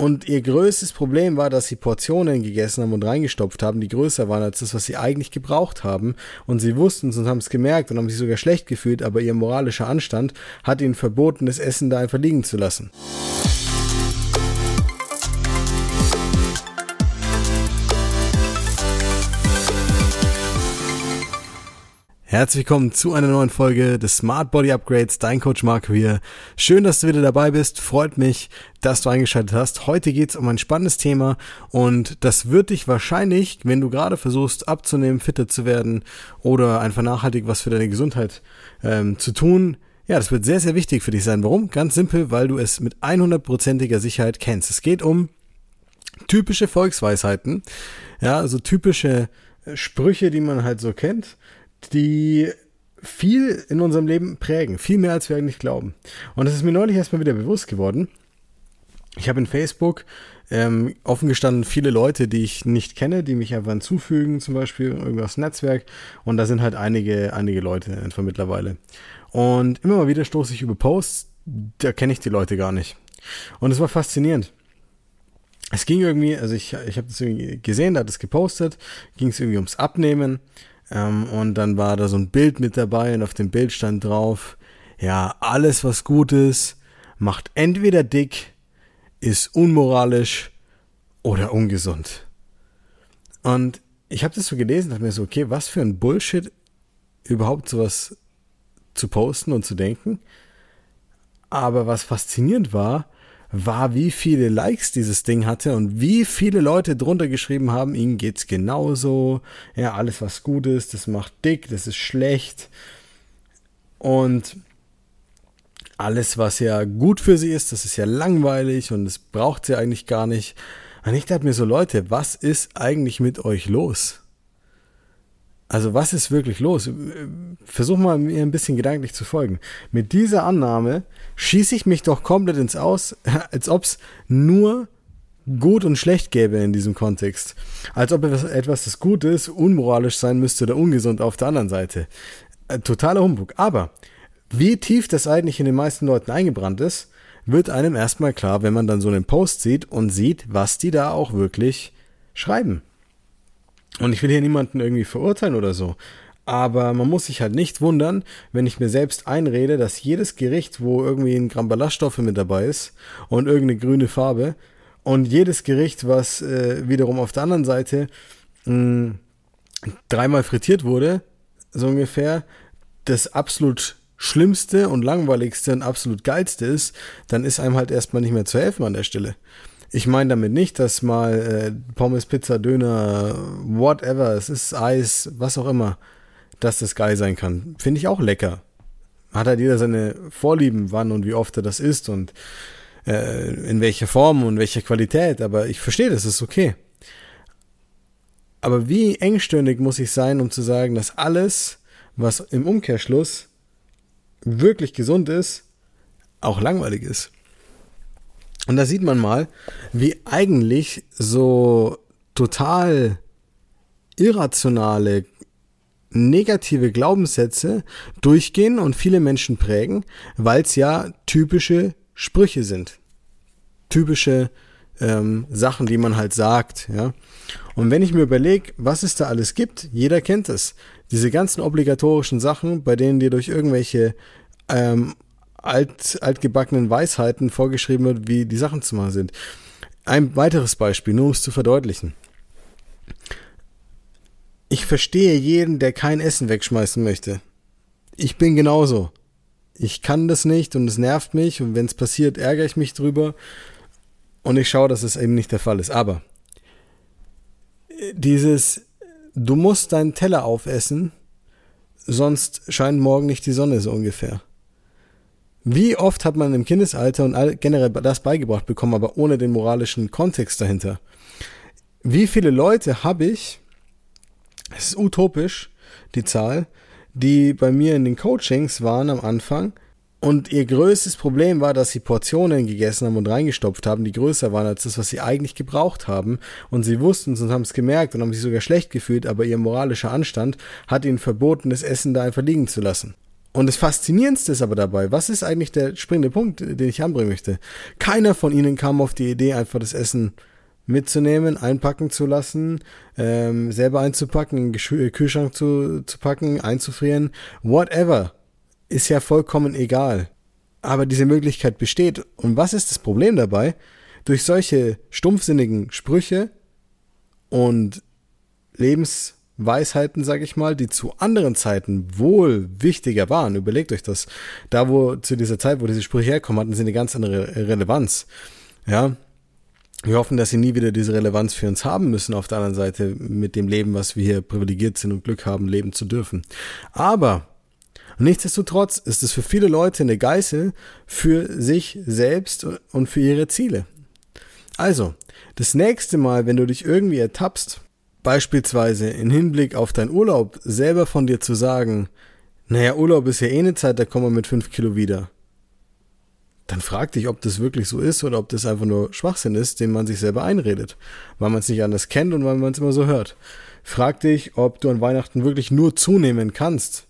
Und ihr größtes Problem war, dass sie Portionen gegessen haben und reingestopft haben, die größer waren als das, was sie eigentlich gebraucht haben. Und sie wussten es und haben es gemerkt und haben sich sogar schlecht gefühlt, aber ihr moralischer Anstand hat ihnen verboten, das Essen da einfach liegen zu lassen. Herzlich willkommen zu einer neuen Folge des Smart Body Upgrades. Dein Coach Marco hier. Schön, dass du wieder dabei bist. Freut mich, dass du eingeschaltet hast. Heute geht es um ein spannendes Thema und das wird dich wahrscheinlich, wenn du gerade versuchst abzunehmen, fitter zu werden oder einfach nachhaltig was für deine Gesundheit ähm, zu tun, ja, das wird sehr, sehr wichtig für dich sein. Warum? Ganz simpel, weil du es mit 100%iger Sicherheit kennst. Es geht um typische Volksweisheiten, ja, also typische äh, Sprüche, die man halt so kennt die viel in unserem Leben prägen, viel mehr als wir eigentlich glauben. Und das ist mir neulich erstmal wieder bewusst geworden. Ich habe in Facebook ähm, offen gestanden viele Leute, die ich nicht kenne, die mich einfach hinzufügen, zum Beispiel irgendwas Netzwerk. Und da sind halt einige, einige Leute einfach mittlerweile. Und immer mal wieder stoße ich über Posts, da kenne ich die Leute gar nicht. Und es war faszinierend. Es ging irgendwie, also ich, ich habe das irgendwie gesehen, da hat es gepostet, ging es irgendwie ums Abnehmen ähm, und dann war da so ein Bild mit dabei und auf dem Bild stand drauf, ja, alles was gut ist, macht entweder dick, ist unmoralisch oder ungesund. Und ich habe das so gelesen, dachte mir so, okay, was für ein Bullshit überhaupt sowas zu posten und zu denken. Aber was faszinierend war, war, wie viele Likes dieses Ding hatte und wie viele Leute drunter geschrieben haben, ihnen geht's genauso. Ja, alles was gut ist, das macht dick, das ist schlecht. Und alles, was ja gut für sie ist, das ist ja langweilig und das braucht sie eigentlich gar nicht. Und ich dachte mir so, Leute, was ist eigentlich mit euch los? Also was ist wirklich los? Versuch mal mir ein bisschen gedanklich zu folgen. Mit dieser Annahme schieße ich mich doch komplett ins Aus, als ob es nur gut und schlecht gäbe in diesem Kontext. Als ob etwas, das gut ist, unmoralisch sein müsste oder ungesund auf der anderen Seite. Äh, totaler Humbug. Aber wie tief das eigentlich in den meisten Leuten eingebrannt ist, wird einem erstmal klar, wenn man dann so einen Post sieht und sieht, was die da auch wirklich schreiben. Und ich will hier niemanden irgendwie verurteilen oder so. Aber man muss sich halt nicht wundern, wenn ich mir selbst einrede, dass jedes Gericht, wo irgendwie ein Gramm Ballaststoffe mit dabei ist und irgendeine grüne Farbe und jedes Gericht, was äh, wiederum auf der anderen Seite mh, mm, dreimal frittiert wurde, so ungefähr, das absolut schlimmste und langweiligste und absolut geilste ist, dann ist einem halt erstmal nicht mehr zu helfen an der Stelle. Ich meine damit nicht, dass mal äh, Pommes, Pizza, Döner, whatever, es ist Eis, was auch immer, dass das geil sein kann. Finde ich auch lecker. Hat halt jeder seine Vorlieben, wann und wie oft er das isst und äh, in welcher Form und welcher Qualität. Aber ich verstehe, das ist okay. Aber wie engstirnig muss ich sein, um zu sagen, dass alles, was im Umkehrschluss wirklich gesund ist, auch langweilig ist? Und da sieht man mal, wie eigentlich so total irrationale, negative Glaubenssätze durchgehen und viele Menschen prägen, weil es ja typische Sprüche sind. Typische ähm, Sachen, die man halt sagt, ja. Und wenn ich mir überlege, was es da alles gibt, jeder kennt es. Diese ganzen obligatorischen Sachen, bei denen dir durch irgendwelche ähm, alt, altgebackenen Weisheiten vorgeschrieben wird, wie die Sachen zu machen sind. Ein weiteres Beispiel, nur um es zu verdeutlichen. Ich verstehe jeden, der kein Essen wegschmeißen möchte. Ich bin genauso. Ich kann das nicht und es nervt mich und wenn es passiert, ärgere ich mich drüber und ich schaue, dass es eben nicht der Fall ist. Aber dieses, du musst deinen Teller aufessen, sonst scheint morgen nicht die Sonne so ungefähr. Wie oft hat man im Kindesalter und generell das beigebracht bekommen, aber ohne den moralischen Kontext dahinter? Wie viele Leute habe ich, es ist utopisch, die Zahl, die bei mir in den Coachings waren am Anfang und ihr größtes Problem war, dass sie Portionen gegessen haben und reingestopft haben, die größer waren als das, was sie eigentlich gebraucht haben. Und sie wussten es und haben es gemerkt und haben sich sogar schlecht gefühlt, aber ihr moralischer Anstand hat ihnen verboten, das Essen da einfach liegen zu lassen. Und das Faszinierendste ist aber dabei, was ist eigentlich der springende Punkt, den ich anbringen möchte? Keiner von ihnen kam auf die Idee, einfach das Essen mitzunehmen, einpacken zu lassen, ähm, selber einzupacken, in den Kühlschrank zu, zu packen, einzufrieren, whatever. Ist ja vollkommen egal. Aber diese Möglichkeit besteht. Und was ist das Problem dabei? Durch solche stumpfsinnigen Sprüche und Lebensweisheiten, sag ich mal, die zu anderen Zeiten wohl wichtiger waren. Überlegt euch das. Da, wo zu dieser Zeit, wo diese Sprüche herkommen, hatten sie eine ganz andere Relevanz. Ja, wir hoffen, dass sie nie wieder diese Relevanz für uns haben müssen, auf der anderen Seite mit dem Leben, was wir hier privilegiert sind und Glück haben, leben zu dürfen. Aber nichtsdestotrotz ist es für viele Leute eine Geißel für sich selbst und für ihre Ziele. Also, das nächste Mal, wenn du dich irgendwie ertappst, beispielsweise in Hinblick auf deinen Urlaub selber von dir zu sagen, naja, Urlaub ist ja eh eine Zeit, da kommen wir mit fünf Kilo wieder dann frag dich, ob das wirklich so ist oder ob das einfach nur Schwachsinn ist, den man sich selber einredet, weil man es nicht anders kennt und weil man es immer so hört. Frag dich, ob du an Weihnachten wirklich nur zunehmen kannst.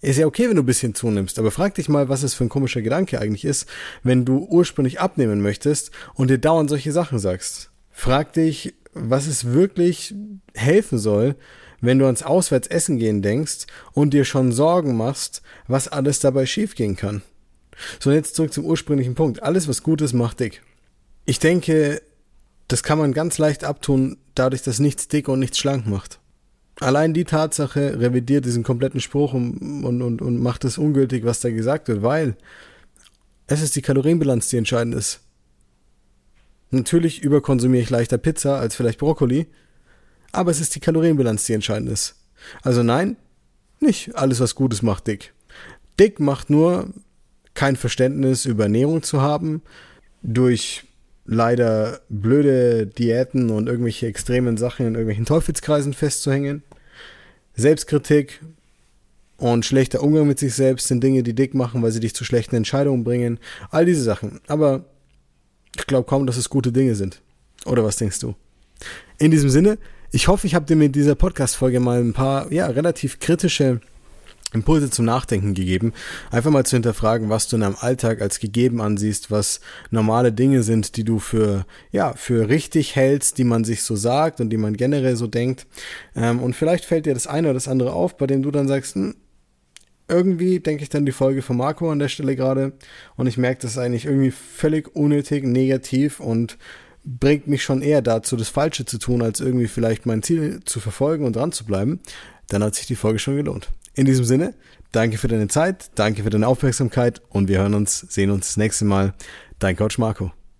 Ist ja okay, wenn du ein bisschen zunimmst, aber frag dich mal, was es für ein komischer Gedanke eigentlich ist, wenn du ursprünglich abnehmen möchtest und dir dauernd solche Sachen sagst. Frag dich, was es wirklich helfen soll, wenn du ans Auswärtsessen gehen denkst und dir schon Sorgen machst, was alles dabei schiefgehen kann. So, jetzt zurück zum ursprünglichen Punkt. Alles, was gut ist, macht dick. Ich denke, das kann man ganz leicht abtun, dadurch, dass nichts dick und nichts schlank macht. Allein die Tatsache revidiert diesen kompletten Spruch und, und, und, macht es ungültig, was da gesagt wird, weil es ist die Kalorienbilanz, die entscheidend ist. Natürlich überkonsumiere ich leichter Pizza als vielleicht Brokkoli, aber es ist die Kalorienbilanz, die entscheidend ist. Also nein, nicht alles, was Gutes macht dick. Dick macht nur, kein Verständnis über Ernährung zu haben, durch leider blöde Diäten und irgendwelche extremen Sachen in irgendwelchen Teufelskreisen festzuhängen. Selbstkritik und schlechter Umgang mit sich selbst sind Dinge, die dick machen, weil sie dich zu schlechten Entscheidungen bringen. All diese Sachen. Aber ich glaube kaum, dass es gute Dinge sind. Oder was denkst du? In diesem Sinne, ich hoffe, ich habe dir mit dieser Podcast-Folge mal ein paar, ja, relativ kritische Impulse zum Nachdenken gegeben. Einfach mal zu hinterfragen, was du in deinem Alltag als gegeben ansiehst, was normale Dinge sind, die du für, ja, für richtig hältst, die man sich so sagt und die man generell so denkt. Ähm, und vielleicht fällt dir das eine oder das andere auf, bei dem du dann sagst, hm, irgendwie denke ich dann die Folge von Marco an der Stelle gerade und ich merke, das ist eigentlich irgendwie völlig unnötig, negativ und bringt mich schon eher dazu, das Falsche zu tun, als irgendwie vielleicht mein Ziel zu verfolgen und dran zu bleiben. Dann hat sich die Folge schon gelohnt. In diesem Sinne, danke für deine Zeit, danke für deine Aufmerksamkeit und wir hören uns, sehen uns das nächste Mal. Dein Coach Marco.